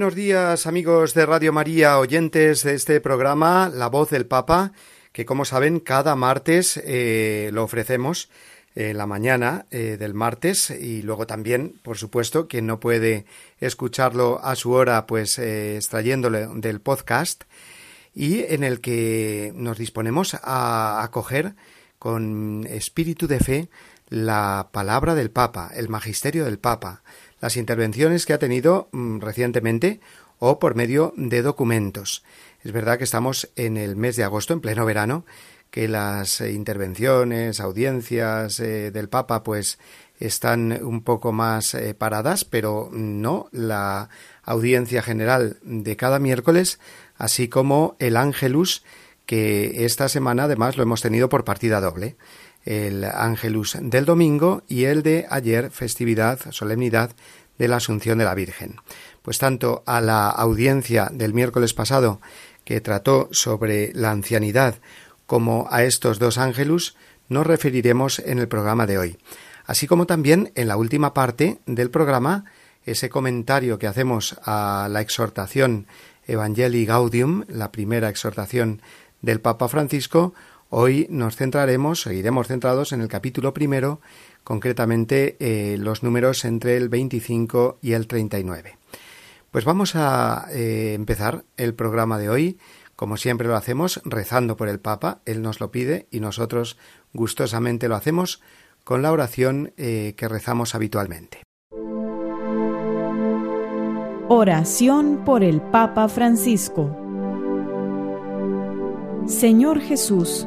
Buenos días amigos de Radio María, oyentes de este programa La voz del Papa, que como saben cada martes eh, lo ofrecemos en la mañana eh, del martes y luego también, por supuesto, quien no puede escucharlo a su hora, pues eh, del podcast y en el que nos disponemos a acoger con espíritu de fe la palabra del Papa, el magisterio del Papa, las intervenciones que ha tenido mm, recientemente o por medio de documentos. Es verdad que estamos en el mes de agosto, en pleno verano, que las intervenciones, audiencias eh, del Papa, pues están un poco más eh, paradas, pero no la audiencia general de cada miércoles, así como el Ángelus, que esta semana además lo hemos tenido por partida doble el Ángelus del domingo y el de ayer, festividad, solemnidad de la Asunción de la Virgen. Pues tanto a la audiencia del miércoles pasado, que trató sobre la ancianidad, como a estos dos ángelus, nos referiremos en el programa de hoy. Así como también en la última parte del programa, ese comentario que hacemos a la exhortación Evangelii Gaudium, la primera exhortación del Papa Francisco, Hoy nos centraremos, seguiremos centrados en el capítulo primero, concretamente eh, los números entre el 25 y el 39. Pues vamos a eh, empezar el programa de hoy, como siempre lo hacemos, rezando por el Papa, Él nos lo pide y nosotros gustosamente lo hacemos con la oración eh, que rezamos habitualmente. Oración por el Papa Francisco. Señor Jesús,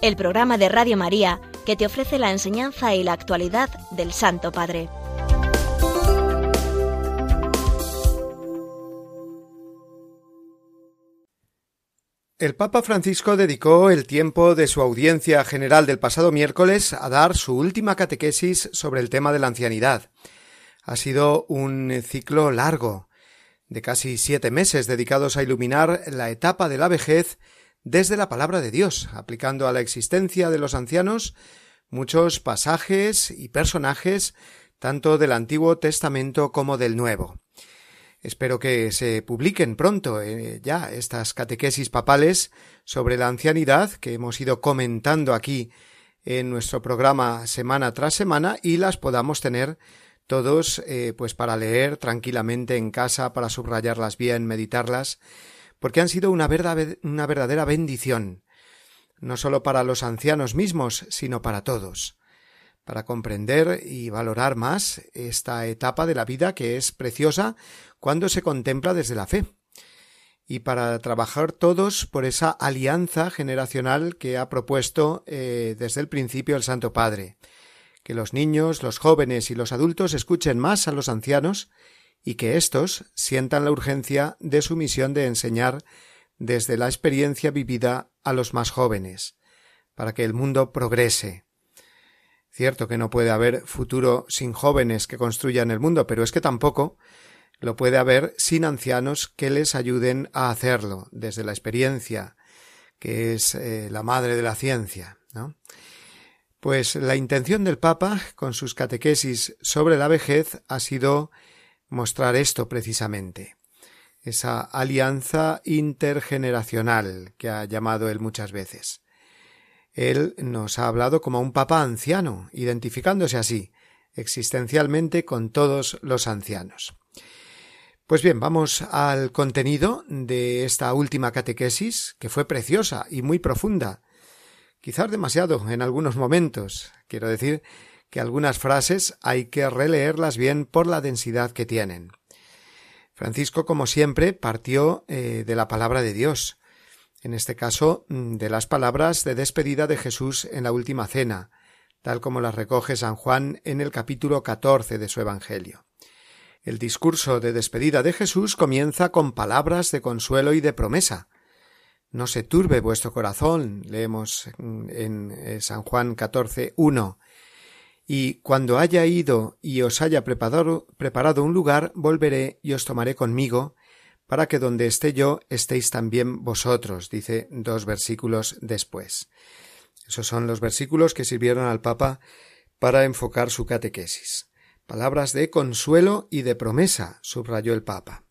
el programa de Radio María que te ofrece la enseñanza y la actualidad del Santo Padre. El Papa Francisco dedicó el tiempo de su audiencia general del pasado miércoles a dar su última catequesis sobre el tema de la ancianidad. Ha sido un ciclo largo, de casi siete meses dedicados a iluminar la etapa de la vejez desde la palabra de Dios, aplicando a la existencia de los ancianos muchos pasajes y personajes tanto del Antiguo Testamento como del Nuevo. Espero que se publiquen pronto eh, ya estas catequesis papales sobre la ancianidad que hemos ido comentando aquí en nuestro programa semana tras semana y las podamos tener todos eh, pues para leer tranquilamente en casa, para subrayarlas bien, meditarlas porque han sido una, verdadera bendición, no solo para los ancianos mismos, sino para todos, para comprender y valorar más esta etapa de la vida que es preciosa cuando se contempla desde la fe, y para trabajar todos por esa alianza generacional que ha propuesto eh, desde el principio el Santo Padre, que los niños, los jóvenes y los adultos escuchen más a los ancianos y que éstos sientan la urgencia de su misión de enseñar desde la experiencia vivida a los más jóvenes, para que el mundo progrese. Cierto que no puede haber futuro sin jóvenes que construyan el mundo, pero es que tampoco lo puede haber sin ancianos que les ayuden a hacerlo desde la experiencia, que es eh, la madre de la ciencia. ¿no? Pues la intención del Papa, con sus catequesis sobre la vejez, ha sido mostrar esto precisamente, esa alianza intergeneracional que ha llamado él muchas veces. Él nos ha hablado como un papa anciano, identificándose así, existencialmente con todos los ancianos. Pues bien, vamos al contenido de esta última catequesis, que fue preciosa y muy profunda, quizás demasiado en algunos momentos. Quiero decir que algunas frases hay que releerlas bien por la densidad que tienen. Francisco, como siempre, partió eh, de la palabra de Dios, en este caso mm, de las palabras de despedida de Jesús en la última cena, tal como las recoge San Juan en el capítulo catorce de su Evangelio. El discurso de despedida de Jesús comienza con palabras de consuelo y de promesa. No se turbe vuestro corazón, leemos en eh, San Juan 14, 1. Y cuando haya ido y os haya preparado, un lugar, volveré y os tomaré conmigo, para que donde esté yo estéis también vosotros, dice dos versículos después. Esos son los versículos que sirvieron al Papa para enfocar su catequesis. Palabras de consuelo y de promesa, subrayó el Papa.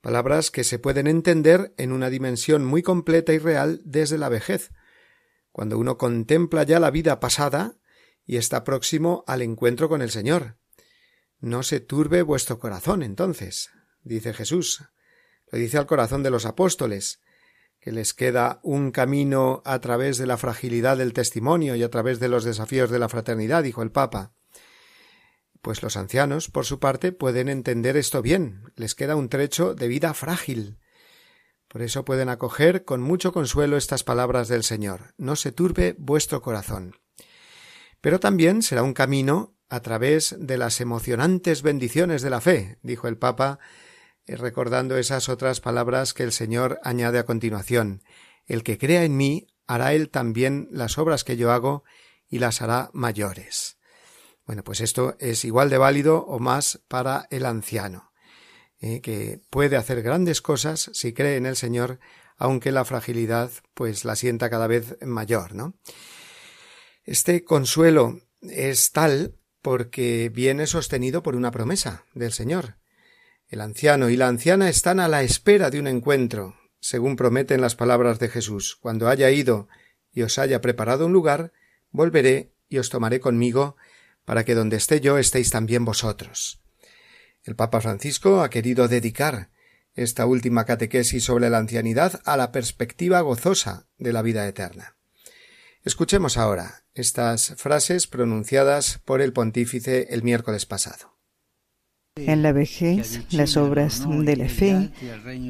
Palabras que se pueden entender en una dimensión muy completa y real desde la vejez, cuando uno contempla ya la vida pasada y está próximo al encuentro con el Señor. No se turbe vuestro corazón, entonces, dice Jesús. Lo dice al corazón de los apóstoles, que les queda un camino a través de la fragilidad del testimonio y a través de los desafíos de la fraternidad, dijo el Papa. Pues los ancianos, por su parte, pueden entender esto bien, les queda un trecho de vida frágil. Por eso pueden acoger con mucho consuelo estas palabras del Señor No se turbe vuestro corazón. Pero también será un camino a través de las emocionantes bendiciones de la fe, dijo el Papa, eh, recordando esas otras palabras que el Señor añade a continuación El que crea en mí hará él también las obras que yo hago y las hará mayores. Bueno, pues esto es igual de válido o más para el anciano, eh, que puede hacer grandes cosas si cree en el Señor, aunque la fragilidad pues la sienta cada vez mayor, ¿no? Este consuelo es tal porque viene sostenido por una promesa del Señor. El anciano y la anciana están a la espera de un encuentro, según prometen las palabras de Jesús. Cuando haya ido y os haya preparado un lugar, volveré y os tomaré conmigo para que donde esté yo estéis también vosotros. El Papa Francisco ha querido dedicar esta última catequesis sobre la ancianidad a la perspectiva gozosa de la vida eterna. Escuchemos ahora estas frases pronunciadas por el pontífice el miércoles pasado. En la vejez, las obras de la fe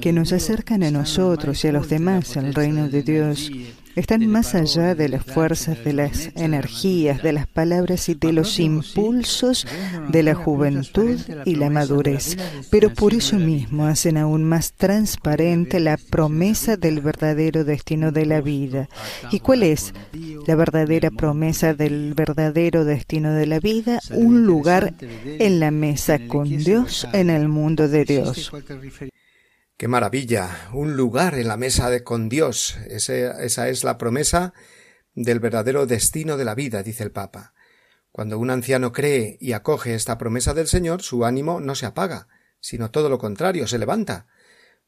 que nos acercan a nosotros y a los demás al reino de Dios están más allá de las fuerzas, de las energías, de las palabras y de los impulsos de la juventud y la madurez, pero por eso mismo hacen aún más transparente la promesa del verdadero destino de la vida. ¿Y cuál es la verdadera promesa del verdadero destino de la vida? Un lugar en la mesa con Dios en el mundo de Dios. Qué maravilla, un lugar en la mesa de con Dios. esa es la promesa del verdadero destino de la vida, dice el Papa. Cuando un anciano cree y acoge esta promesa del Señor, su ánimo no se apaga, sino todo lo contrario, se levanta,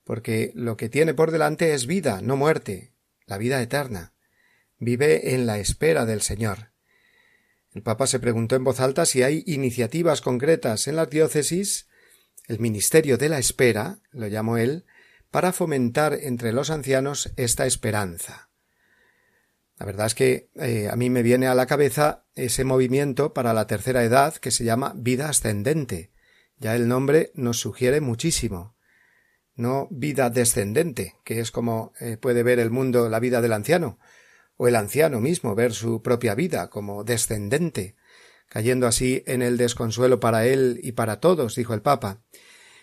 porque lo que tiene por delante es vida, no muerte, la vida eterna. Vive en la espera del Señor. El Papa se preguntó en voz alta si hay iniciativas concretas en las diócesis el ministerio de la espera, lo llamó él, para fomentar entre los ancianos esta esperanza. La verdad es que eh, a mí me viene a la cabeza ese movimiento para la tercera edad que se llama vida ascendente. Ya el nombre nos sugiere muchísimo. No vida descendente, que es como eh, puede ver el mundo la vida del anciano, o el anciano mismo ver su propia vida como descendente, cayendo así en el desconsuelo para él y para todos, dijo el Papa,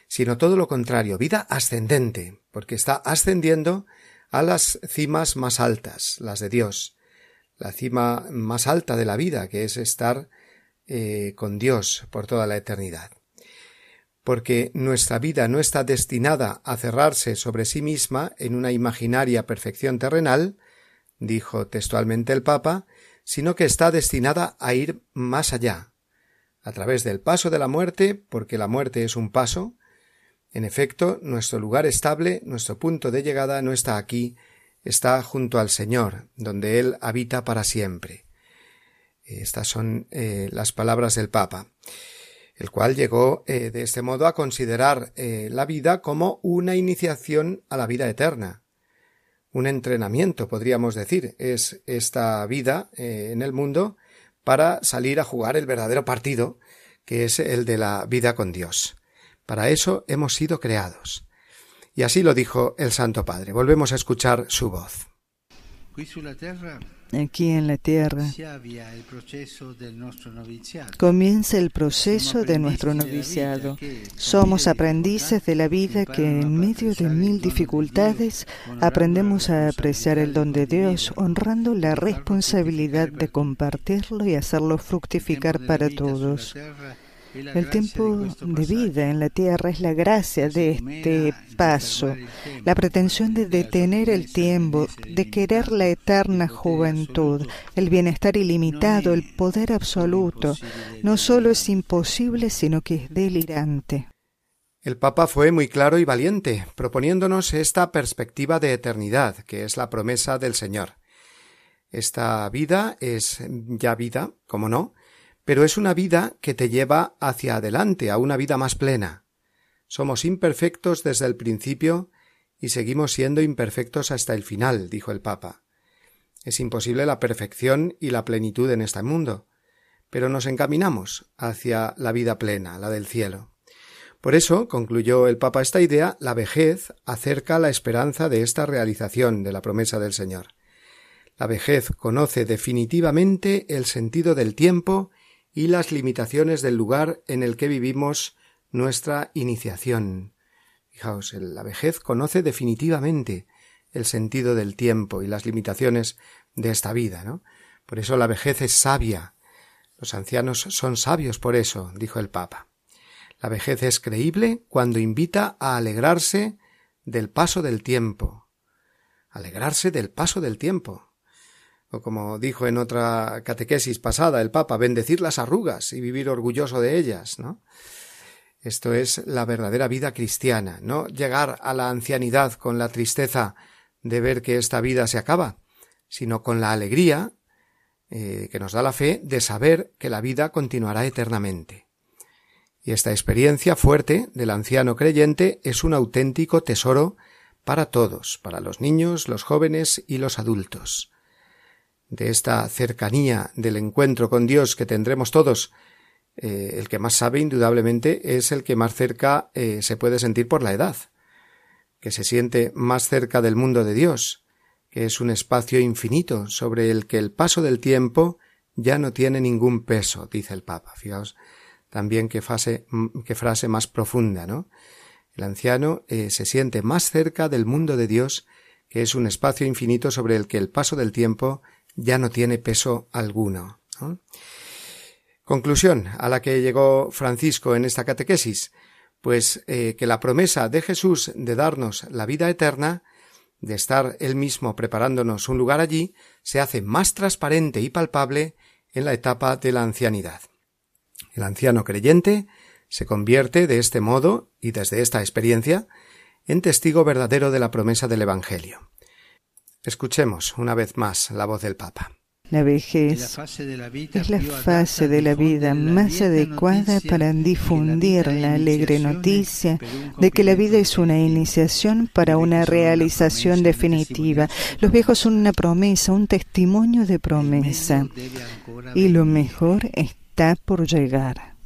sino todo lo contrario, vida ascendente, porque está ascendiendo a las cimas más altas, las de Dios, la cima más alta de la vida, que es estar eh, con Dios por toda la eternidad. Porque nuestra vida no está destinada a cerrarse sobre sí misma en una imaginaria perfección terrenal, dijo textualmente el Papa, sino que está destinada a ir más allá, a través del paso de la muerte, porque la muerte es un paso. En efecto, nuestro lugar estable, nuestro punto de llegada no está aquí, está junto al Señor, donde Él habita para siempre. Estas son eh, las palabras del Papa, el cual llegó eh, de este modo a considerar eh, la vida como una iniciación a la vida eterna. Un entrenamiento, podríamos decir, es esta vida en el mundo para salir a jugar el verdadero partido, que es el de la vida con Dios. Para eso hemos sido creados. Y así lo dijo el Santo Padre. Volvemos a escuchar su voz. Aquí en la tierra comienza el proceso de nuestro noviciado. Somos aprendices de la vida que en medio de mil dificultades aprendemos a apreciar el don de Dios, honrando la responsabilidad de compartirlo y hacerlo fructificar para todos. El tiempo de vida en la tierra es la gracia de este paso, la pretensión de detener el tiempo, de querer la eterna juventud, el bienestar ilimitado, el poder absoluto. No solo es imposible, sino que es delirante. El Papa fue muy claro y valiente, proponiéndonos esta perspectiva de eternidad, que es la promesa del Señor. Esta vida es ya vida, como no, pero es una vida que te lleva hacia adelante, a una vida más plena. Somos imperfectos desde el principio y seguimos siendo imperfectos hasta el final, dijo el Papa. Es imposible la perfección y la plenitud en este mundo, pero nos encaminamos hacia la vida plena, la del cielo. Por eso, concluyó el Papa esta idea, la vejez acerca la esperanza de esta realización de la promesa del Señor. La vejez conoce definitivamente el sentido del tiempo y las limitaciones del lugar en el que vivimos nuestra iniciación. Fijaos, la vejez conoce definitivamente el sentido del tiempo y las limitaciones de esta vida, ¿no? Por eso la vejez es sabia. Los ancianos son sabios por eso, dijo el Papa. La vejez es creíble cuando invita a alegrarse del paso del tiempo. Alegrarse del paso del tiempo o como dijo en otra catequesis pasada el Papa, bendecir las arrugas y vivir orgulloso de ellas, ¿no? Esto es la verdadera vida cristiana, no llegar a la ancianidad con la tristeza de ver que esta vida se acaba, sino con la alegría eh, que nos da la fe de saber que la vida continuará eternamente. Y esta experiencia fuerte del anciano creyente es un auténtico tesoro para todos, para los niños, los jóvenes y los adultos de esta cercanía del encuentro con Dios que tendremos todos, eh, el que más sabe indudablemente es el que más cerca eh, se puede sentir por la edad, que se siente más cerca del mundo de Dios, que es un espacio infinito sobre el que el paso del tiempo ya no tiene ningún peso, dice el Papa. Fijaos también qué, frase, qué frase más profunda, ¿no? El anciano eh, se siente más cerca del mundo de Dios, que es un espacio infinito sobre el que el paso del tiempo ya no tiene peso alguno. Conclusión a la que llegó Francisco en esta catequesis, pues eh, que la promesa de Jesús de darnos la vida eterna, de estar él mismo preparándonos un lugar allí, se hace más transparente y palpable en la etapa de la ancianidad. El anciano creyente se convierte de este modo y desde esta experiencia en testigo verdadero de la promesa del Evangelio. Escuchemos una vez más la voz del Papa. La vejez es la fase de la vida más adecuada para difundir la alegre noticia de que la vida es una iniciación para una realización definitiva. Los viejos son una promesa, un testimonio de promesa. Y lo mejor está por llegar.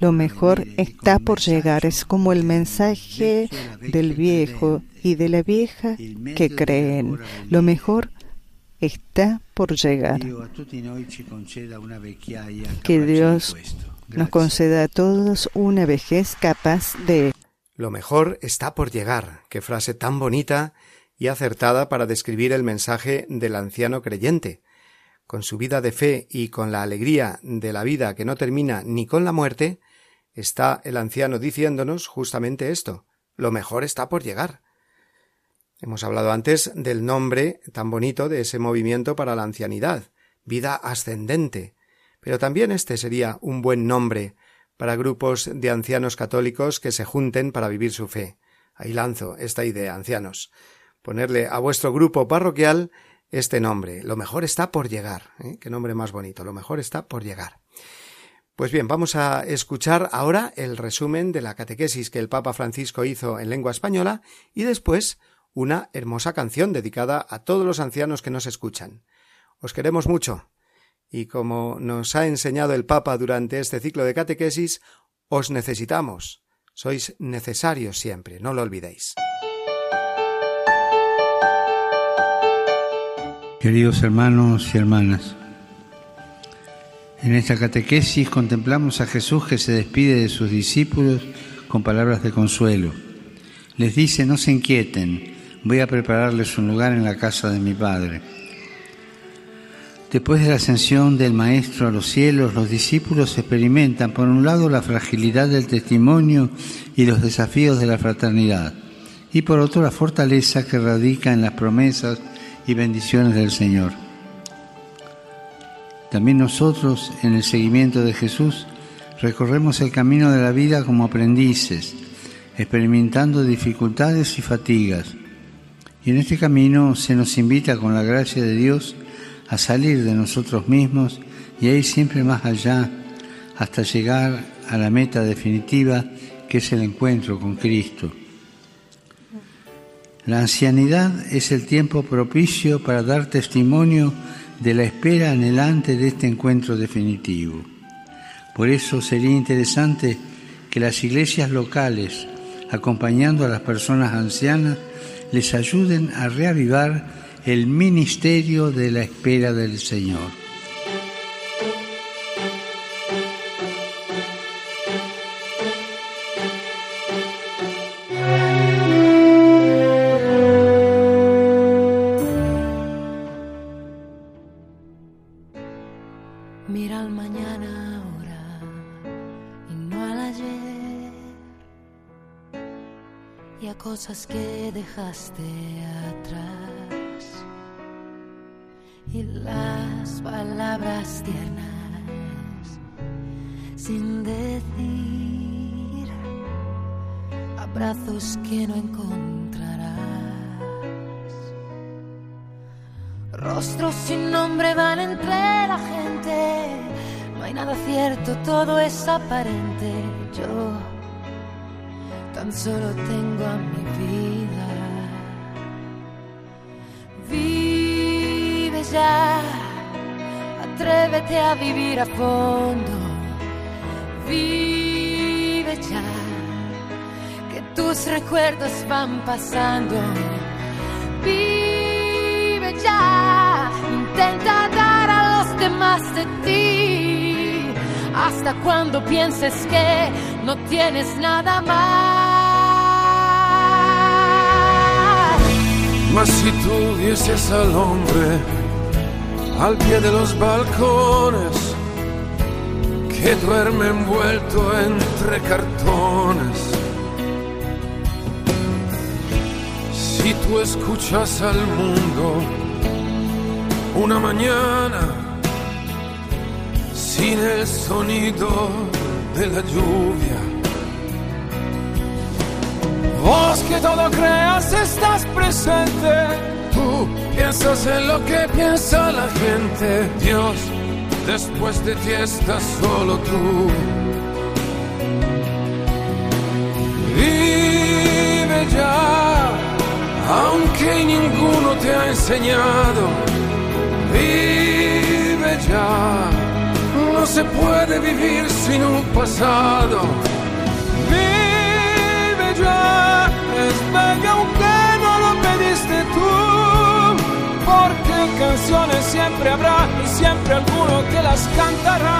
Lo mejor está por llegar. Es como el mensaje del viejo y de la vieja que creen. Lo mejor está por llegar. Que Dios nos conceda a todos una vejez capaz de... Lo mejor está por llegar. Qué frase tan bonita y acertada para describir el mensaje del anciano creyente. Con su vida de fe y con la alegría de la vida que no termina ni con la muerte, está el anciano diciéndonos justamente esto. Lo mejor está por llegar. Hemos hablado antes del nombre tan bonito de ese movimiento para la ancianidad, vida ascendente. Pero también este sería un buen nombre para grupos de ancianos católicos que se junten para vivir su fe. Ahí lanzo esta idea, ancianos. Ponerle a vuestro grupo parroquial este nombre. Lo mejor está por llegar. ¿eh? Qué nombre más bonito. Lo mejor está por llegar. Pues bien, vamos a escuchar ahora el resumen de la catequesis que el Papa Francisco hizo en lengua española y después una hermosa canción dedicada a todos los ancianos que nos escuchan. Os queremos mucho y como nos ha enseñado el Papa durante este ciclo de catequesis, os necesitamos. Sois necesarios siempre, no lo olvidéis. Queridos hermanos y hermanas, en esta catequesis contemplamos a Jesús que se despide de sus discípulos con palabras de consuelo. Les dice, no se inquieten, voy a prepararles un lugar en la casa de mi Padre. Después de la ascensión del Maestro a los cielos, los discípulos experimentan, por un lado, la fragilidad del testimonio y los desafíos de la fraternidad, y por otro, la fortaleza que radica en las promesas y bendiciones del Señor. También nosotros, en el seguimiento de Jesús, recorremos el camino de la vida como aprendices, experimentando dificultades y fatigas. Y en este camino se nos invita con la gracia de Dios a salir de nosotros mismos y a ir siempre más allá hasta llegar a la meta definitiva que es el encuentro con Cristo. La ancianidad es el tiempo propicio para dar testimonio de la espera anhelante de este encuentro definitivo. Por eso sería interesante que las iglesias locales, acompañando a las personas ancianas, les ayuden a reavivar el ministerio de la espera del Señor. Cosas que dejaste atrás y las palabras tiernas sin decir, abrazos que no encontrarás. Rostros sin nombre van entre la gente, no hay nada cierto, todo es aparente. Yo solo tengo a mi vida. Vive ya, atrévete a vivir a fondo. Vive ya, que tus recuerdos van pasando. Vive ya, intenta dar a los demás de ti. Hasta cuando pienses que no tienes nada más. Mas si tú vieses al hombre al pie de los balcones que duerme envuelto entre cartones, si tú escuchas al mundo una mañana sin el sonido de la lluvia, Vos que todo creas estás presente. Tú piensas en lo que piensa la gente. Dios, después de ti estás solo tú. Vive ya, aunque ninguno te ha enseñado. Vive ya, no se puede vivir sin un pasado. Bello aunque no lo pediste tú. Porque canciones siempre habrá y siempre alguno que las cantará.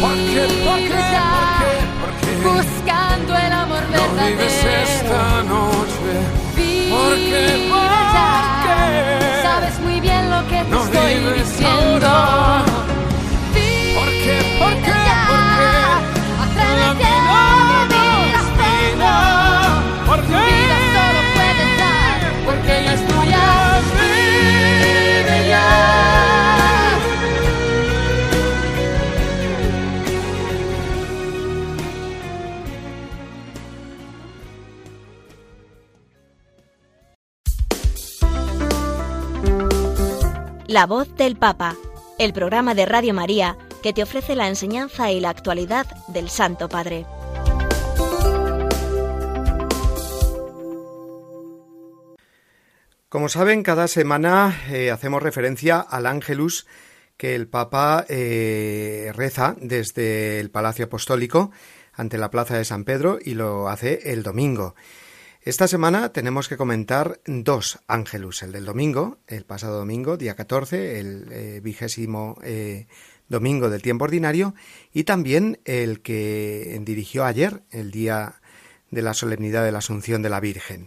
¿Por qué? ¿Por qué? ya, ¿Por qué? ¿Por qué? Buscando el amor No vives verdadero. esta noche. Vive ¿Por qué? ¿Por ya, qué? Sabes siendo. ¿Por qué? ¿Por qué? ¿Por qué? Atrévete a vivir La voz del Papa, el programa de Radio María que te ofrece la enseñanza y la actualidad del Santo Padre. Como saben, cada semana eh, hacemos referencia al Ángelus que el Papa eh, reza desde el Palacio Apostólico ante la Plaza de San Pedro y lo hace el domingo. Esta semana tenemos que comentar dos ángelus, el del domingo, el pasado domingo, día 14, el eh, vigésimo eh, domingo del tiempo ordinario, y también el que dirigió ayer, el día de la solemnidad de la Asunción de la Virgen.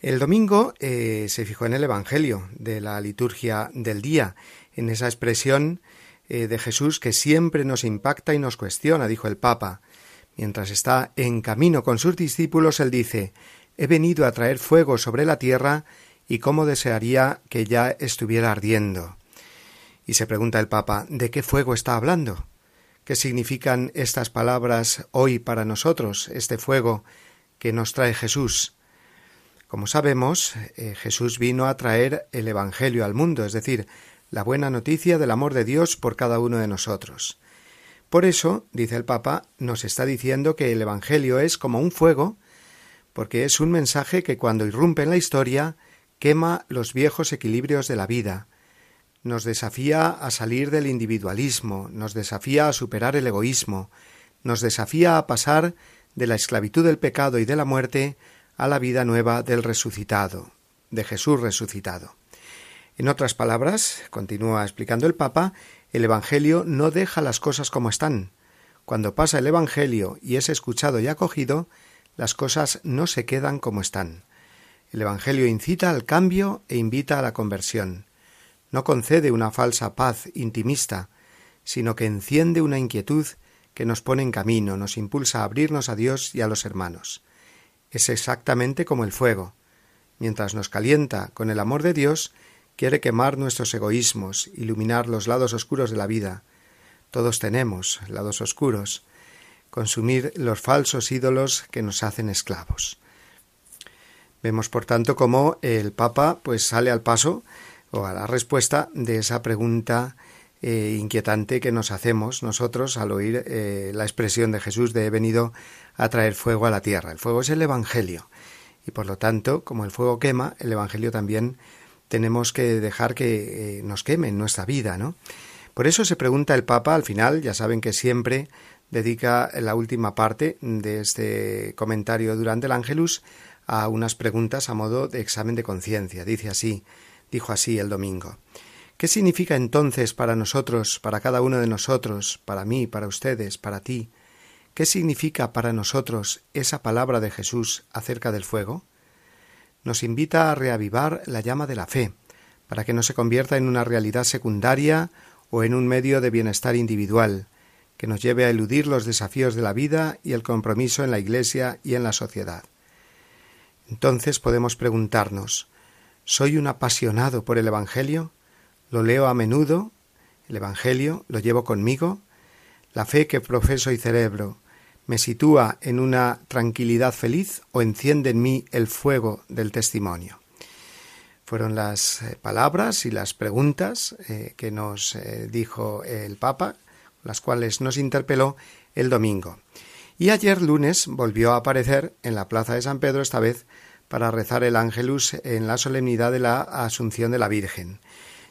El domingo eh, se fijó en el Evangelio de la liturgia del día, en esa expresión de Jesús que siempre nos impacta y nos cuestiona, dijo el Papa. Mientras está en camino con sus discípulos, él dice He venido a traer fuego sobre la tierra y cómo desearía que ya estuviera ardiendo. Y se pregunta el Papa ¿de qué fuego está hablando? ¿Qué significan estas palabras hoy para nosotros, este fuego que nos trae Jesús? Como sabemos, eh, Jesús vino a traer el Evangelio al mundo, es decir, la buena noticia del amor de Dios por cada uno de nosotros. Por eso, dice el Papa, nos está diciendo que el Evangelio es como un fuego, porque es un mensaje que cuando irrumpe en la historia quema los viejos equilibrios de la vida, nos desafía a salir del individualismo, nos desafía a superar el egoísmo, nos desafía a pasar de la esclavitud del pecado y de la muerte a la vida nueva del resucitado, de Jesús resucitado. En otras palabras, continúa explicando el Papa, el Evangelio no deja las cosas como están. Cuando pasa el Evangelio y es escuchado y acogido, las cosas no se quedan como están. El Evangelio incita al cambio e invita a la conversión. No concede una falsa paz intimista, sino que enciende una inquietud que nos pone en camino, nos impulsa a abrirnos a Dios y a los hermanos. Es exactamente como el fuego. Mientras nos calienta con el amor de Dios, quiere quemar nuestros egoísmos, iluminar los lados oscuros de la vida. Todos tenemos lados oscuros, consumir los falsos ídolos que nos hacen esclavos. Vemos, por tanto, cómo el Papa pues sale al paso o a la respuesta de esa pregunta eh, inquietante que nos hacemos nosotros al oír eh, la expresión de Jesús de he venido a traer fuego a la tierra. El fuego es el Evangelio y por lo tanto, como el fuego quema, el Evangelio también tenemos que dejar que eh, nos queme en nuestra vida, ¿no? Por eso se pregunta el Papa al final, ya saben que siempre dedica la última parte de este comentario durante el Ángelus a unas preguntas a modo de examen de conciencia. Dice así, dijo así el domingo. ¿Qué significa entonces para nosotros, para cada uno de nosotros, para mí, para ustedes, para ti? ¿Qué significa para nosotros esa palabra de Jesús acerca del fuego? Nos invita a reavivar la llama de la fe, para que no se convierta en una realidad secundaria o en un medio de bienestar individual, que nos lleve a eludir los desafíos de la vida y el compromiso en la Iglesia y en la sociedad. Entonces podemos preguntarnos ¿Soy un apasionado por el Evangelio? ¿Lo leo a menudo? ¿El Evangelio lo llevo conmigo? ¿La fe que profeso y cerebro me sitúa en una tranquilidad feliz o enciende en mí el fuego del testimonio? Fueron las eh, palabras y las preguntas eh, que nos eh, dijo el Papa, las cuales nos interpeló el domingo. Y ayer lunes volvió a aparecer en la plaza de San Pedro, esta vez para rezar el ángelus en la solemnidad de la Asunción de la Virgen.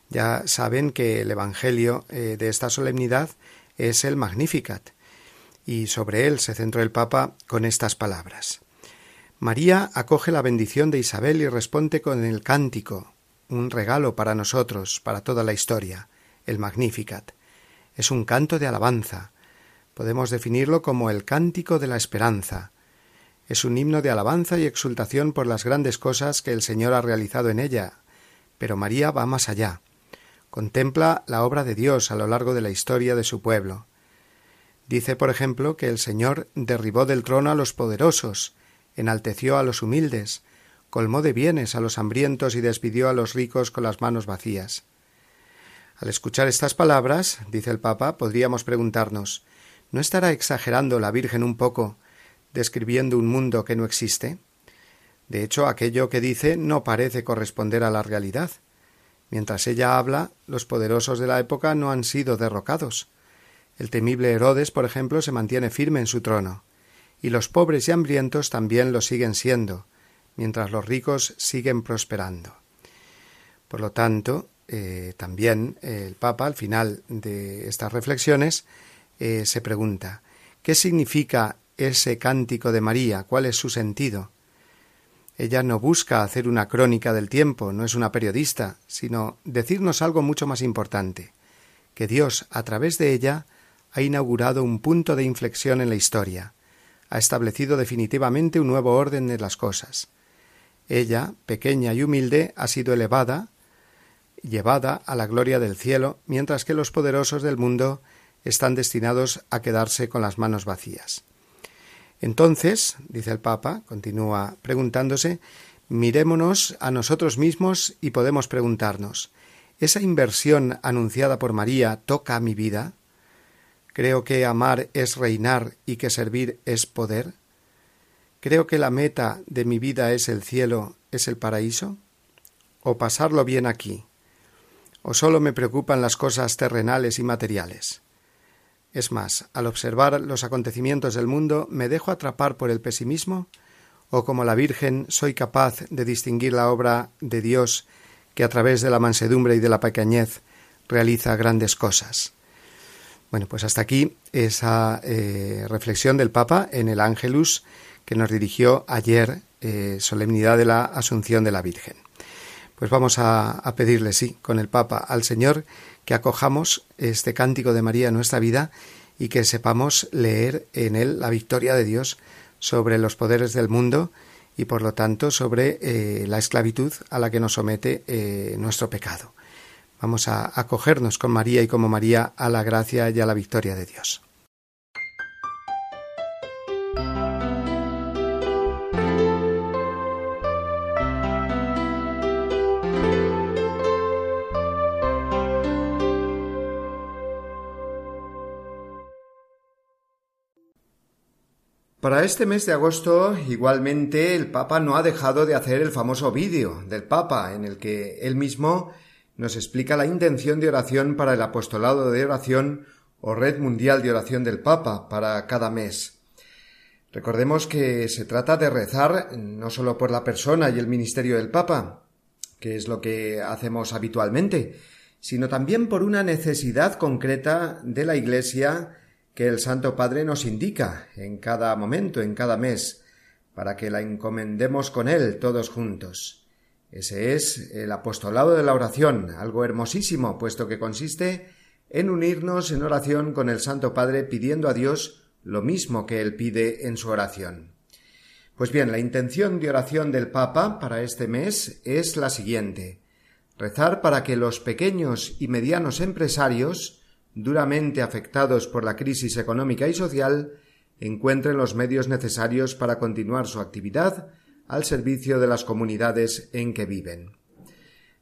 Ya saben que el Evangelio de esta solemnidad es el Magnificat, y sobre él se centró el Papa con estas palabras. María acoge la bendición de Isabel y responde con el cántico, un regalo para nosotros, para toda la historia, el Magnificat. Es un canto de alabanza. Podemos definirlo como el cántico de la esperanza. Es un himno de alabanza y exultación por las grandes cosas que el Señor ha realizado en ella. Pero María va más allá. Contempla la obra de Dios a lo largo de la historia de su pueblo. Dice, por ejemplo, que el Señor derribó del trono a los poderosos, enalteció a los humildes, colmó de bienes a los hambrientos y despidió a los ricos con las manos vacías. Al escuchar estas palabras, dice el Papa, podríamos preguntarnos ¿No estará exagerando la Virgen un poco, describiendo un mundo que no existe? De hecho, aquello que dice no parece corresponder a la realidad. Mientras ella habla, los poderosos de la época no han sido derrocados. El temible Herodes, por ejemplo, se mantiene firme en su trono, y los pobres y hambrientos también lo siguen siendo, mientras los ricos siguen prosperando. Por lo tanto, eh, también el Papa, al final de estas reflexiones, eh, se pregunta ¿qué significa ese cántico de María? ¿Cuál es su sentido? Ella no busca hacer una crónica del tiempo, no es una periodista, sino decirnos algo mucho más importante, que Dios, a través de ella, ha inaugurado un punto de inflexión en la historia, ha establecido definitivamente un nuevo orden de las cosas. Ella, pequeña y humilde, ha sido elevada, llevada a la gloria del cielo, mientras que los poderosos del mundo están destinados a quedarse con las manos vacías. Entonces, dice el Papa, continúa preguntándose, mirémonos a nosotros mismos y podemos preguntarnos, ¿esa inversión anunciada por María toca mi vida? ¿Creo que amar es reinar y que servir es poder? ¿Creo que la meta de mi vida es el cielo, es el paraíso? ¿O pasarlo bien aquí? ¿O solo me preocupan las cosas terrenales y materiales? Es más, al observar los acontecimientos del mundo, ¿me dejo atrapar por el pesimismo? ¿O como la Virgen soy capaz de distinguir la obra de Dios que a través de la mansedumbre y de la pequeñez realiza grandes cosas? Bueno, pues hasta aquí esa eh, reflexión del Papa en el Ángelus que nos dirigió ayer, eh, solemnidad de la Asunción de la Virgen. Pues vamos a, pedirle, sí, con el Papa, al Señor que acojamos este cántico de María en nuestra vida y que sepamos leer en él la victoria de Dios sobre los poderes del mundo y por lo tanto sobre eh, la esclavitud a la que nos somete eh, nuestro pecado. Vamos a acogernos con María y como María a la gracia y a la victoria de Dios. Para este mes de agosto, igualmente, el Papa no ha dejado de hacer el famoso vídeo del Papa, en el que él mismo nos explica la intención de oración para el apostolado de oración o red mundial de oración del Papa para cada mes. Recordemos que se trata de rezar no solo por la persona y el ministerio del Papa, que es lo que hacemos habitualmente, sino también por una necesidad concreta de la Iglesia que el Santo Padre nos indica en cada momento, en cada mes, para que la encomendemos con Él todos juntos. Ese es el apostolado de la oración, algo hermosísimo, puesto que consiste en unirnos en oración con el Santo Padre pidiendo a Dios lo mismo que Él pide en su oración. Pues bien, la intención de oración del Papa para este mes es la siguiente rezar para que los pequeños y medianos empresarios duramente afectados por la crisis económica y social, encuentren los medios necesarios para continuar su actividad al servicio de las comunidades en que viven.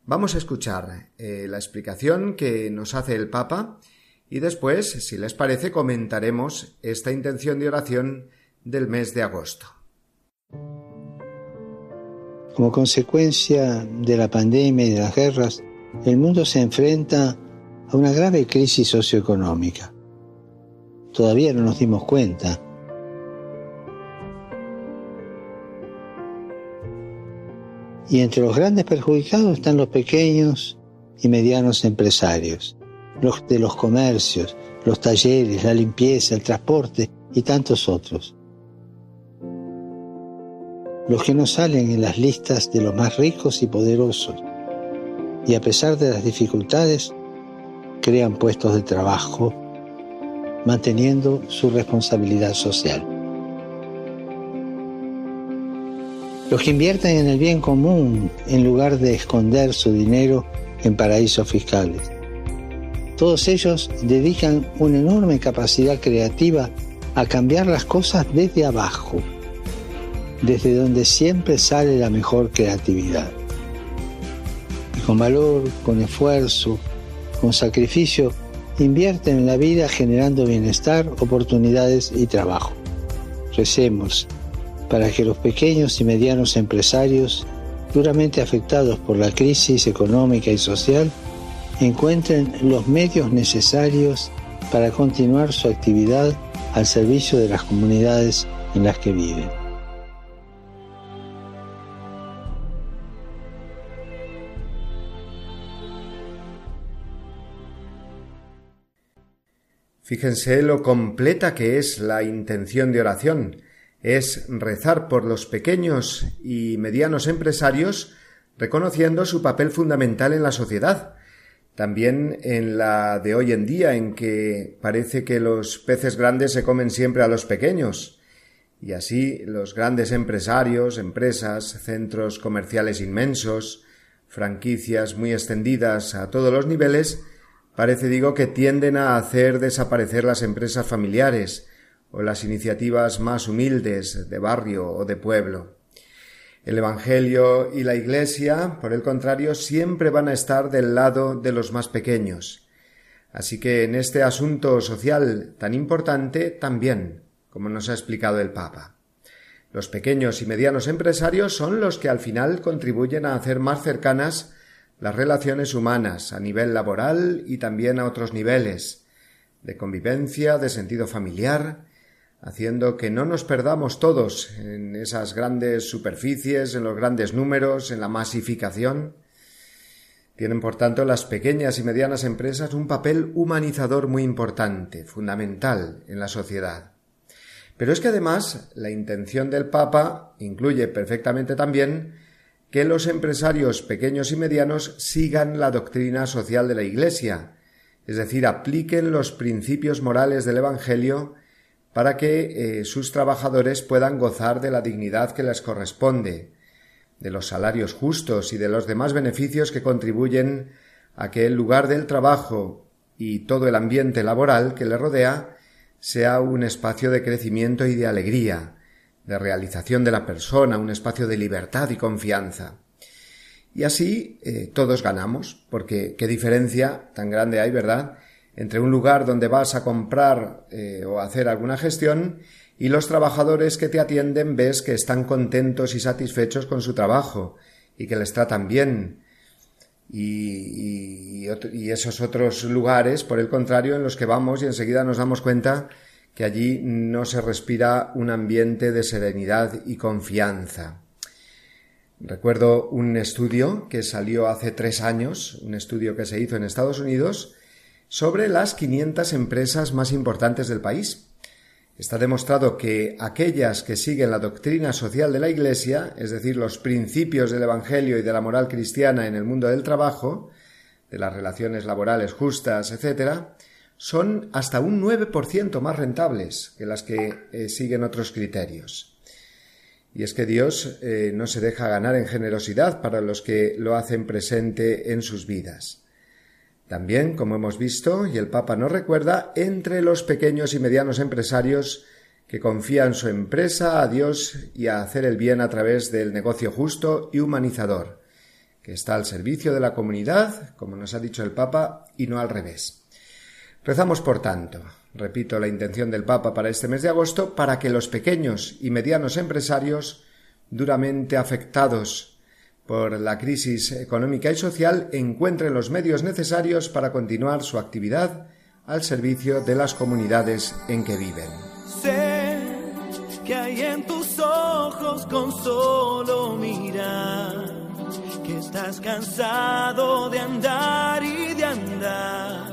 Vamos a escuchar eh, la explicación que nos hace el Papa y después, si les parece, comentaremos esta intención de oración del mes de agosto. Como consecuencia de la pandemia y de las guerras, el mundo se enfrenta a una grave crisis socioeconómica. Todavía no nos dimos cuenta. Y entre los grandes perjudicados están los pequeños y medianos empresarios, los de los comercios, los talleres, la limpieza, el transporte y tantos otros. Los que no salen en las listas de los más ricos y poderosos. Y a pesar de las dificultades, crean puestos de trabajo, manteniendo su responsabilidad social. Los que invierten en el bien común en lugar de esconder su dinero en paraísos fiscales. Todos ellos dedican una enorme capacidad creativa a cambiar las cosas desde abajo, desde donde siempre sale la mejor creatividad. Y con valor, con esfuerzo, con sacrificio, invierten en la vida generando bienestar, oportunidades y trabajo. Recemos para que los pequeños y medianos empresarios, duramente afectados por la crisis económica y social, encuentren los medios necesarios para continuar su actividad al servicio de las comunidades en las que viven. Fíjense lo completa que es la intención de oración. Es rezar por los pequeños y medianos empresarios, reconociendo su papel fundamental en la sociedad, también en la de hoy en día, en que parece que los peces grandes se comen siempre a los pequeños. Y así los grandes empresarios, empresas, centros comerciales inmensos, franquicias muy extendidas a todos los niveles, parece digo que tienden a hacer desaparecer las empresas familiares o las iniciativas más humildes de barrio o de pueblo. El Evangelio y la Iglesia, por el contrario, siempre van a estar del lado de los más pequeños. Así que en este asunto social tan importante también, como nos ha explicado el Papa. Los pequeños y medianos empresarios son los que al final contribuyen a hacer más cercanas las relaciones humanas a nivel laboral y también a otros niveles, de convivencia, de sentido familiar, haciendo que no nos perdamos todos en esas grandes superficies, en los grandes números, en la masificación. Tienen, por tanto, las pequeñas y medianas empresas un papel humanizador muy importante, fundamental en la sociedad. Pero es que además la intención del Papa incluye perfectamente también que los empresarios pequeños y medianos sigan la doctrina social de la Iglesia, es decir, apliquen los principios morales del Evangelio para que eh, sus trabajadores puedan gozar de la dignidad que les corresponde, de los salarios justos y de los demás beneficios que contribuyen a que el lugar del trabajo y todo el ambiente laboral que le rodea sea un espacio de crecimiento y de alegría, de realización de la persona, un espacio de libertad y confianza. Y así eh, todos ganamos, porque qué diferencia tan grande hay, ¿verdad?, entre un lugar donde vas a comprar eh, o hacer alguna gestión y los trabajadores que te atienden ves que están contentos y satisfechos con su trabajo y que les tratan bien. Y, y, esos otros lugares, por el contrario, en los que vamos y enseguida nos damos cuenta que allí no se respira un ambiente de serenidad y confianza. Recuerdo un estudio que salió hace tres años, un estudio que se hizo en Estados Unidos, sobre las 500 empresas más importantes del país. Está demostrado que aquellas que siguen la doctrina social de la Iglesia, es decir, los principios del Evangelio y de la moral cristiana en el mundo del trabajo, de las relaciones laborales justas, etc., son hasta un 9% más rentables que las que eh, siguen otros criterios. Y es que Dios eh, no se deja ganar en generosidad para los que lo hacen presente en sus vidas. También, como hemos visto, y el Papa nos recuerda, entre los pequeños y medianos empresarios que confían su empresa a Dios y a hacer el bien a través del negocio justo y humanizador, que está al servicio de la comunidad, como nos ha dicho el Papa, y no al revés. Rezamos, por tanto, repito la intención del Papa para este mes de agosto, para que los pequeños y medianos empresarios, duramente afectados por la crisis económica y social encuentren los medios necesarios para continuar su actividad al servicio de las comunidades en que viven. Sé que hay en tus ojos con solo mirar que estás cansado de andar y de andar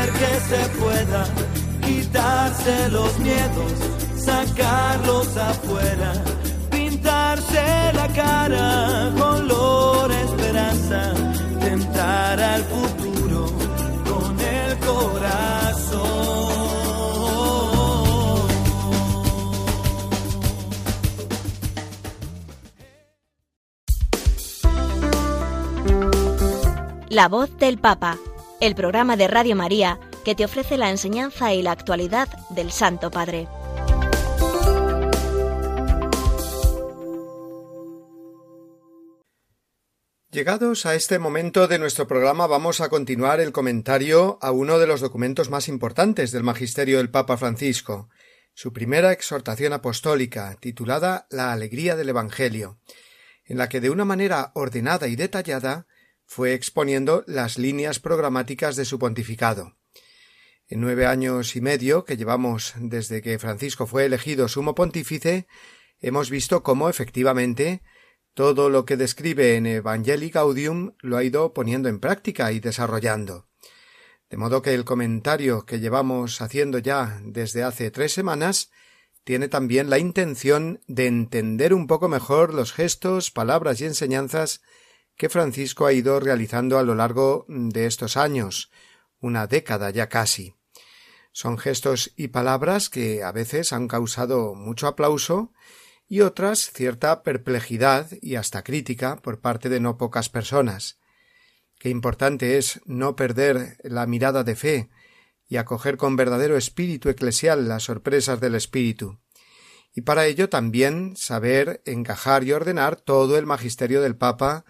que se pueda quitarse los miedos, sacarlos afuera, pintarse la cara, color esperanza, tentar al futuro con el corazón. La voz del Papa, el programa de Radio María que te ofrece la enseñanza y la actualidad del Santo Padre. Llegados a este momento de nuestro programa vamos a continuar el comentario a uno de los documentos más importantes del Magisterio del Papa Francisco, su primera exhortación apostólica, titulada La Alegría del Evangelio, en la que de una manera ordenada y detallada fue exponiendo las líneas programáticas de su pontificado. En nueve años y medio que llevamos desde que Francisco fue elegido sumo pontífice, hemos visto cómo efectivamente todo lo que describe en Evangelii Gaudium lo ha ido poniendo en práctica y desarrollando. De modo que el comentario que llevamos haciendo ya desde hace tres semanas tiene también la intención de entender un poco mejor los gestos, palabras y enseñanzas que Francisco ha ido realizando a lo largo de estos años, una década ya casi. Son gestos y palabras que a veces han causado mucho aplauso y otras cierta perplejidad y hasta crítica por parte de no pocas personas. Qué importante es no perder la mirada de fe y acoger con verdadero espíritu eclesial las sorpresas del espíritu. Y para ello también saber encajar y ordenar todo el magisterio del Papa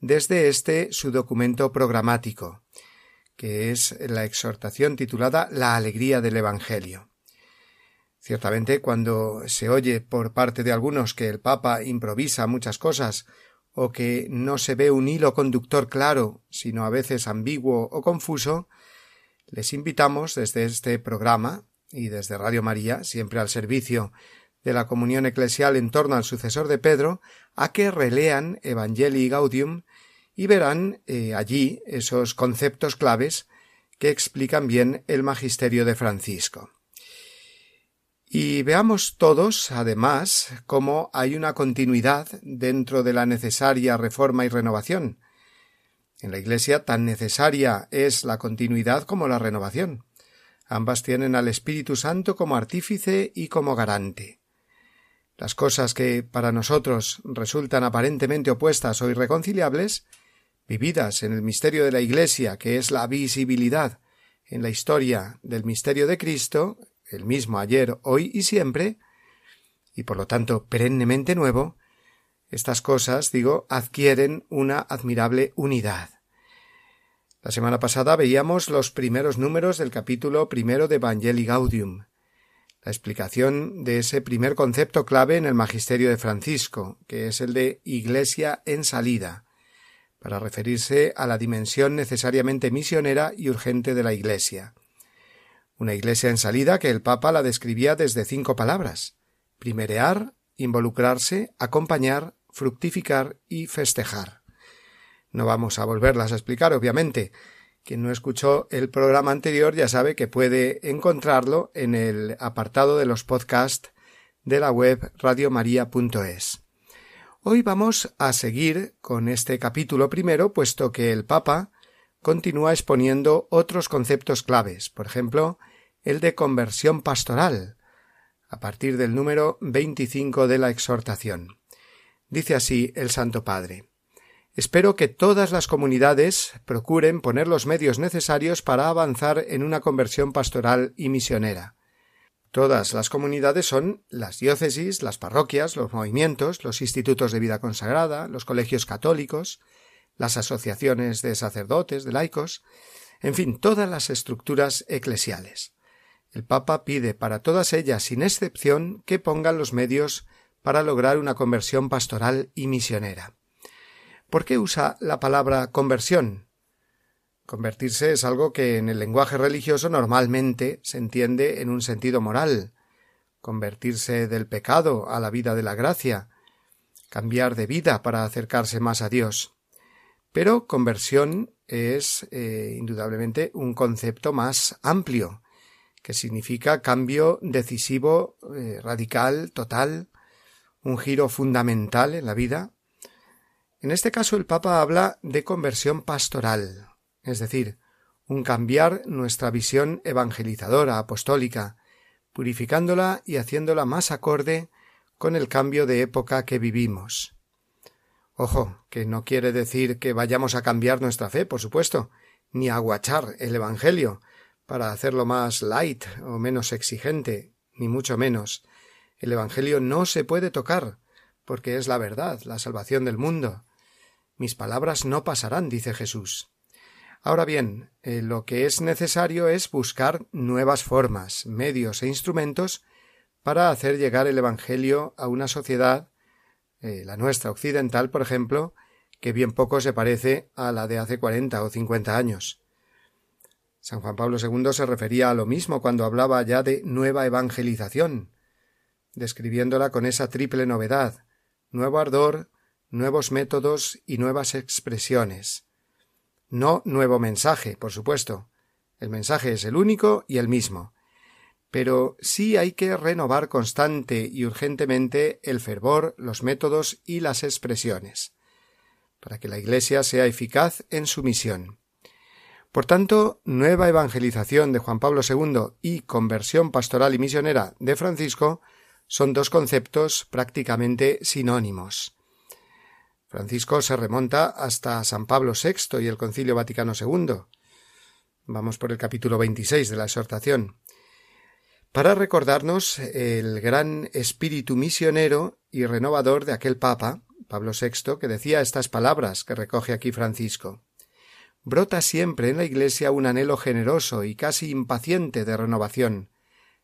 desde este su documento programático, que es la exhortación titulada La alegría del Evangelio. Ciertamente, cuando se oye por parte de algunos que el Papa improvisa muchas cosas o que no se ve un hilo conductor claro, sino a veces ambiguo o confuso, les invitamos desde este programa y desde Radio María, siempre al servicio de la comunión eclesial en torno al sucesor de Pedro, a que relean Evangelii Gaudium y verán eh, allí esos conceptos claves que explican bien el magisterio de Francisco. Y veamos todos, además, cómo hay una continuidad dentro de la necesaria reforma y renovación. En la Iglesia tan necesaria es la continuidad como la renovación. Ambas tienen al Espíritu Santo como artífice y como garante. Las cosas que para nosotros resultan aparentemente opuestas o irreconciliables, vividas en el misterio de la Iglesia, que es la visibilidad en la historia del misterio de Cristo, el mismo ayer, hoy y siempre, y por lo tanto perennemente nuevo, estas cosas, digo, adquieren una admirable unidad. La semana pasada veíamos los primeros números del capítulo primero de Evangelii Gaudium, la explicación de ese primer concepto clave en el magisterio de Francisco, que es el de Iglesia en salida, para referirse a la dimensión necesariamente misionera y urgente de la Iglesia. Una Iglesia en salida que el Papa la describía desde cinco palabras primerear, involucrarse, acompañar, fructificar y festejar. No vamos a volverlas a explicar, obviamente, quien no escuchó el programa anterior ya sabe que puede encontrarlo en el apartado de los podcasts de la web radiomaria.es. Hoy vamos a seguir con este capítulo primero, puesto que el Papa continúa exponiendo otros conceptos claves, por ejemplo, el de conversión pastoral, a partir del número 25 de la exhortación. Dice así el Santo Padre. Espero que todas las comunidades procuren poner los medios necesarios para avanzar en una conversión pastoral y misionera. Todas las comunidades son las diócesis, las parroquias, los movimientos, los institutos de vida consagrada, los colegios católicos, las asociaciones de sacerdotes, de laicos, en fin, todas las estructuras eclesiales. El Papa pide para todas ellas, sin excepción, que pongan los medios para lograr una conversión pastoral y misionera. ¿Por qué usa la palabra conversión? Convertirse es algo que en el lenguaje religioso normalmente se entiende en un sentido moral. Convertirse del pecado a la vida de la gracia. Cambiar de vida para acercarse más a Dios. Pero conversión es eh, indudablemente un concepto más amplio, que significa cambio decisivo, eh, radical, total, un giro fundamental en la vida. En este caso el Papa habla de conversión pastoral, es decir, un cambiar nuestra visión evangelizadora, apostólica, purificándola y haciéndola más acorde con el cambio de época que vivimos. Ojo, que no quiere decir que vayamos a cambiar nuestra fe, por supuesto, ni a aguachar el Evangelio para hacerlo más light o menos exigente, ni mucho menos. El Evangelio no se puede tocar, porque es la verdad, la salvación del mundo. Mis palabras no pasarán, dice Jesús. Ahora bien, eh, lo que es necesario es buscar nuevas formas, medios e instrumentos para hacer llegar el Evangelio a una sociedad eh, la nuestra occidental, por ejemplo, que bien poco se parece a la de hace cuarenta o cincuenta años. San Juan Pablo II se refería a lo mismo cuando hablaba ya de nueva evangelización, describiéndola con esa triple novedad nuevo ardor, nuevos métodos y nuevas expresiones. No nuevo mensaje, por supuesto. El mensaje es el único y el mismo, pero sí hay que renovar constante y urgentemente el fervor, los métodos y las expresiones, para que la Iglesia sea eficaz en su misión. Por tanto, nueva evangelización de Juan Pablo II y conversión pastoral y misionera de Francisco son dos conceptos prácticamente sinónimos. Francisco se remonta hasta San Pablo VI y el Concilio Vaticano II. Vamos por el capítulo 26 de la exhortación para recordarnos el gran espíritu misionero y renovador de aquel Papa, Pablo VI, que decía estas palabras que recoge aquí Francisco. Brota siempre en la Iglesia un anhelo generoso y casi impaciente de renovación,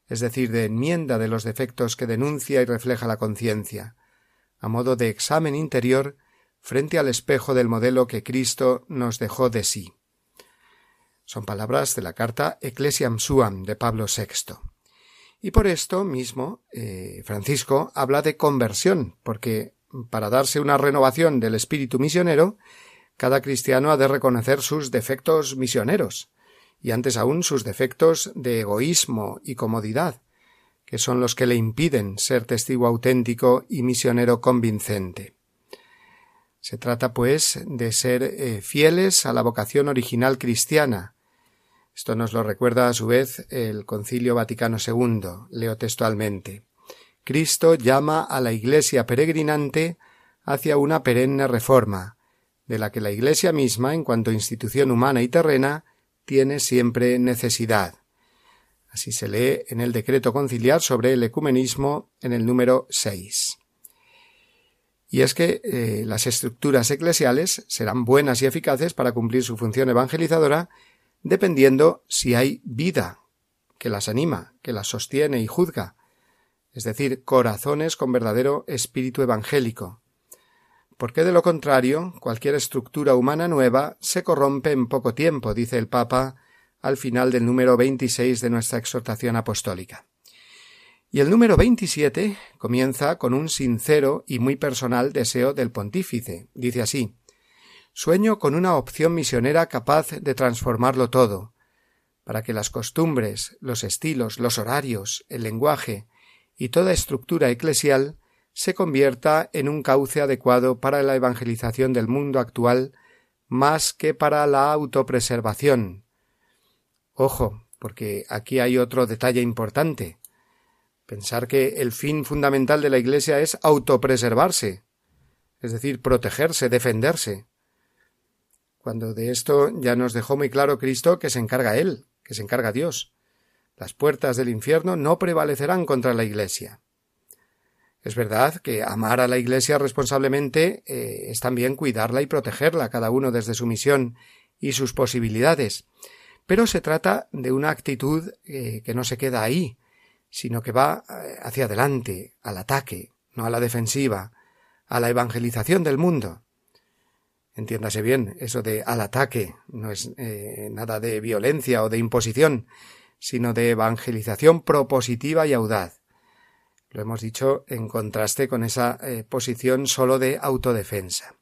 es decir, de enmienda de los defectos que denuncia y refleja la conciencia, a modo de examen interior frente al espejo del modelo que Cristo nos dejó de sí. Son palabras de la carta Ecclesiam Suam de Pablo VI. Y por esto mismo eh, Francisco habla de conversión, porque para darse una renovación del espíritu misionero, cada cristiano ha de reconocer sus defectos misioneros, y antes aún sus defectos de egoísmo y comodidad, que son los que le impiden ser testigo auténtico y misionero convincente. Se trata, pues, de ser eh, fieles a la vocación original cristiana, esto nos lo recuerda a su vez el Concilio Vaticano II. Leo textualmente. Cristo llama a la Iglesia peregrinante hacia una perenne reforma, de la que la Iglesia misma, en cuanto institución humana y terrena, tiene siempre necesidad. Así se lee en el decreto conciliar sobre el ecumenismo en el número 6. Y es que eh, las estructuras eclesiales serán buenas y eficaces para cumplir su función evangelizadora dependiendo si hay vida que las anima, que las sostiene y juzga, es decir, corazones con verdadero espíritu evangélico. Porque de lo contrario, cualquier estructura humana nueva se corrompe en poco tiempo, dice el Papa al final del número 26 de nuestra exhortación apostólica. Y el número 27 comienza con un sincero y muy personal deseo del pontífice. Dice así Sueño con una opción misionera capaz de transformarlo todo, para que las costumbres, los estilos, los horarios, el lenguaje y toda estructura eclesial se convierta en un cauce adecuado para la evangelización del mundo actual más que para la autopreservación. Ojo, porque aquí hay otro detalle importante. Pensar que el fin fundamental de la Iglesia es autopreservarse, es decir, protegerse, defenderse cuando de esto ya nos dejó muy claro Cristo que se encarga Él, que se encarga Dios. Las puertas del infierno no prevalecerán contra la Iglesia. Es verdad que amar a la Iglesia responsablemente eh, es también cuidarla y protegerla, cada uno desde su misión y sus posibilidades, pero se trata de una actitud eh, que no se queda ahí, sino que va eh, hacia adelante, al ataque, no a la defensiva, a la evangelización del mundo. Entiéndase bien, eso de al ataque no es eh, nada de violencia o de imposición, sino de evangelización propositiva y audaz. Lo hemos dicho en contraste con esa eh, posición solo de autodefensa.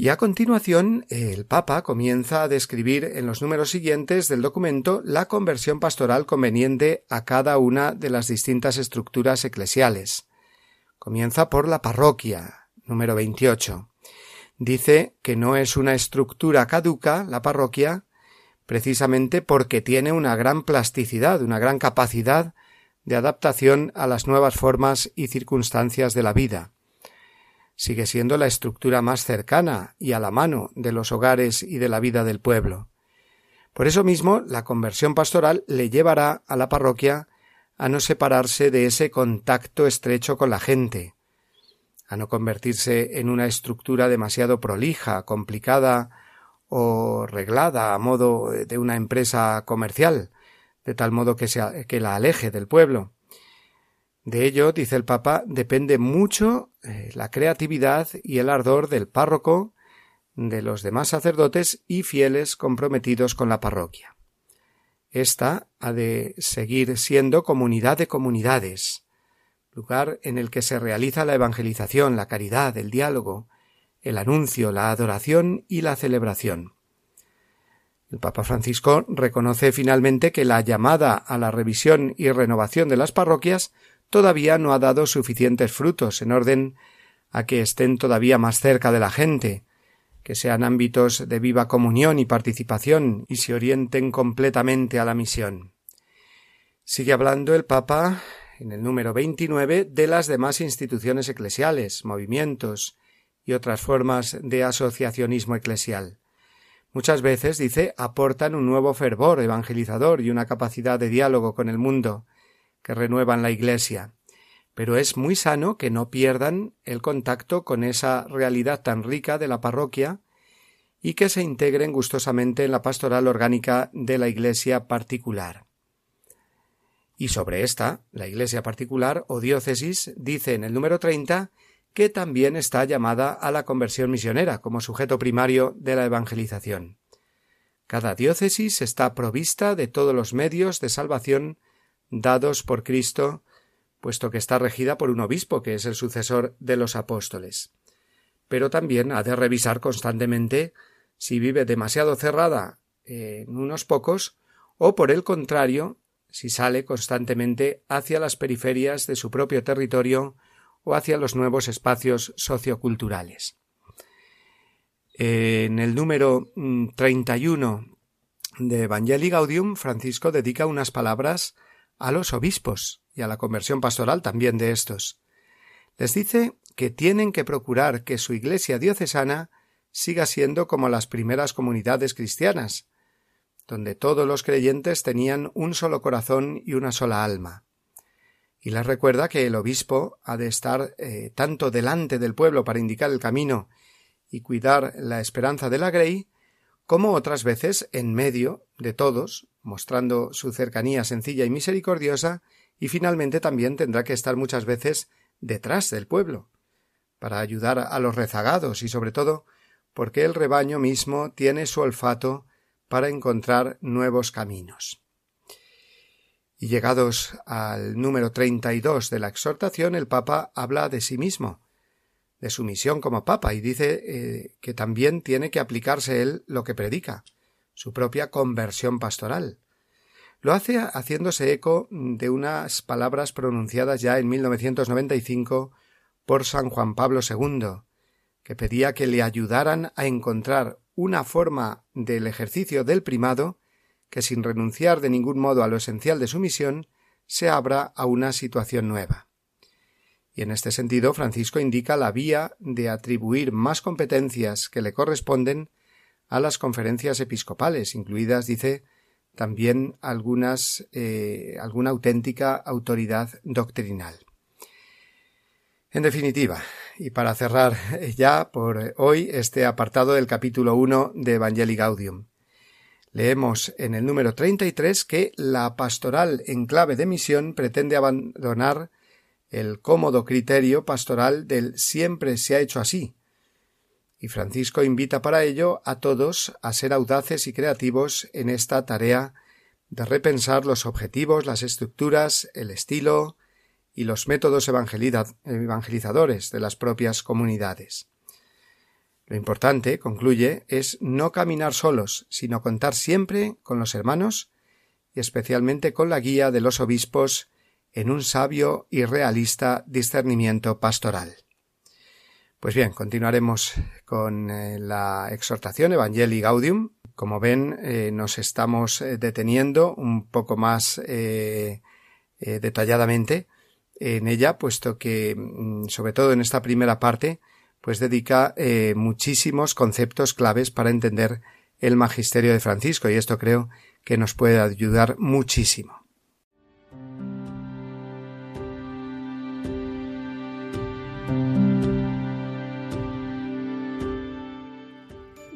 Y a continuación, el Papa comienza a describir en los números siguientes del documento la conversión pastoral conveniente a cada una de las distintas estructuras eclesiales. Comienza por la parroquia, número 28. Dice que no es una estructura caduca, la parroquia, precisamente porque tiene una gran plasticidad, una gran capacidad de adaptación a las nuevas formas y circunstancias de la vida sigue siendo la estructura más cercana y a la mano de los hogares y de la vida del pueblo. Por eso mismo, la conversión pastoral le llevará a la parroquia a no separarse de ese contacto estrecho con la gente, a no convertirse en una estructura demasiado prolija, complicada o reglada a modo de una empresa comercial, de tal modo que, que la aleje del pueblo. De ello, dice el Papa, depende mucho eh, la creatividad y el ardor del párroco, de los demás sacerdotes y fieles comprometidos con la parroquia. Esta ha de seguir siendo comunidad de comunidades, lugar en el que se realiza la evangelización, la caridad, el diálogo, el anuncio, la adoración y la celebración. El Papa Francisco reconoce finalmente que la llamada a la revisión y renovación de las parroquias todavía no ha dado suficientes frutos en orden a que estén todavía más cerca de la gente, que sean ámbitos de viva comunión y participación y se orienten completamente a la misión. Sigue hablando el Papa en el número 29 de las demás instituciones eclesiales, movimientos y otras formas de asociacionismo eclesial. Muchas veces, dice, aportan un nuevo fervor evangelizador y una capacidad de diálogo con el mundo, que renuevan la Iglesia, pero es muy sano que no pierdan el contacto con esa realidad tan rica de la parroquia y que se integren gustosamente en la pastoral orgánica de la Iglesia particular. Y sobre esta, la Iglesia particular o diócesis dice en el número 30 que también está llamada a la conversión misionera como sujeto primario de la evangelización. Cada diócesis está provista de todos los medios de salvación dados por Cristo, puesto que está regida por un obispo, que es el sucesor de los apóstoles. Pero también ha de revisar constantemente si vive demasiado cerrada en unos pocos, o por el contrario, si sale constantemente hacia las periferias de su propio territorio o hacia los nuevos espacios socioculturales. En el número 31 mm, de Evangelii Gaudium, Francisco dedica unas palabras a los obispos y a la conversión pastoral también de estos. Les dice que tienen que procurar que su iglesia diocesana siga siendo como las primeras comunidades cristianas, donde todos los creyentes tenían un solo corazón y una sola alma. Y les recuerda que el obispo ha de estar eh, tanto delante del pueblo para indicar el camino y cuidar la esperanza de la grey, como otras veces en medio de todos, mostrando su cercanía sencilla y misericordiosa, y finalmente también tendrá que estar muchas veces detrás del pueblo, para ayudar a los rezagados y sobre todo porque el rebaño mismo tiene su olfato para encontrar nuevos caminos. Y llegados al número treinta y dos de la exhortación, el Papa habla de sí mismo, de su misión como Papa, y dice eh, que también tiene que aplicarse él lo que predica, su propia conversión pastoral. Lo hace haciéndose eco de unas palabras pronunciadas ya en 1995 por San Juan Pablo II, que pedía que le ayudaran a encontrar una forma del ejercicio del primado que sin renunciar de ningún modo a lo esencial de su misión se abra a una situación nueva. Y en este sentido Francisco indica la vía de atribuir más competencias que le corresponden a las conferencias episcopales, incluidas, dice, también algunas, eh, alguna auténtica autoridad doctrinal. En definitiva, y para cerrar ya por hoy este apartado del capítulo 1 de Evangelii Gaudium, leemos en el número 33 que la pastoral en clave de misión pretende abandonar el cómodo criterio pastoral del siempre se ha hecho así, y Francisco invita para ello a todos a ser audaces y creativos en esta tarea de repensar los objetivos, las estructuras, el estilo y los métodos evangelizadores de las propias comunidades. Lo importante, concluye, es no caminar solos, sino contar siempre con los hermanos y especialmente con la guía de los obispos en un sabio y realista discernimiento pastoral. Pues bien, continuaremos con eh, la exhortación Evangelii Gaudium. Como ven, eh, nos estamos eh, deteniendo un poco más detalladamente en ella, puesto que, mm, sobre todo en esta primera parte, pues dedica muchísimos conceptos claves para entender el magisterio de Francisco, y esto creo que nos puede ayudar muchísimo.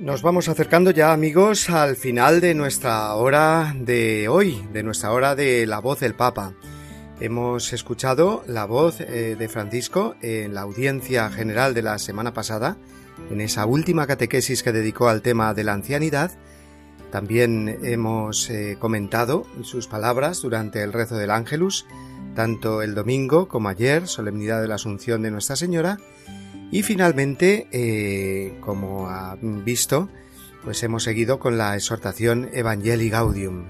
Nos vamos acercando ya amigos al final de nuestra hora de hoy, de nuestra hora de la voz del Papa. Hemos escuchado la voz eh, de Francisco en la audiencia general de la semana pasada, en esa última catequesis que dedicó al tema de la ancianidad. También hemos eh, comentado sus palabras durante el rezo del Ángelus, tanto el domingo como ayer, solemnidad de la Asunción de Nuestra Señora, y finalmente, eh, como han visto, pues hemos seguido con la exhortación Evangelii Gaudium,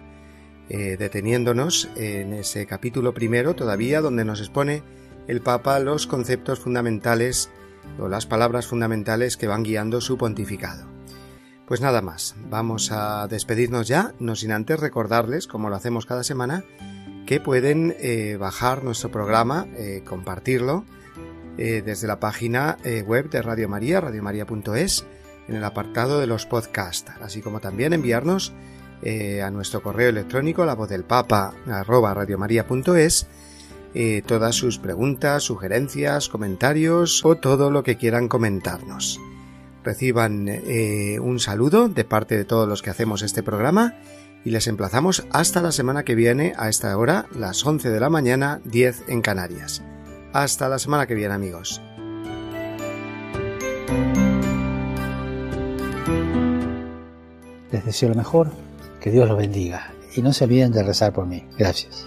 eh, deteniéndonos en ese capítulo primero todavía donde nos expone el Papa los conceptos fundamentales o las palabras fundamentales que van guiando su pontificado. Pues nada más, vamos a despedirnos ya, no sin antes recordarles, como lo hacemos cada semana, que pueden eh, bajar nuestro programa, compartirlo, eh, desde la página eh, web de Radio María, radiomaria.es, en el apartado de los podcasts, así como también enviarnos eh, a nuestro correo electrónico, la voz del papa, radiomaria.es, todas sus preguntas, sugerencias, comentarios o todo lo que quieran comentarnos. Reciban un saludo de parte de todos los que hacemos este programa y les emplazamos hasta la semana que viene a esta hora, las 11 de la mañana, 10 en Canarias. Hasta la semana que viene amigos. Les deseo lo mejor, que Dios los bendiga y no se olviden de rezar por mí. Gracias.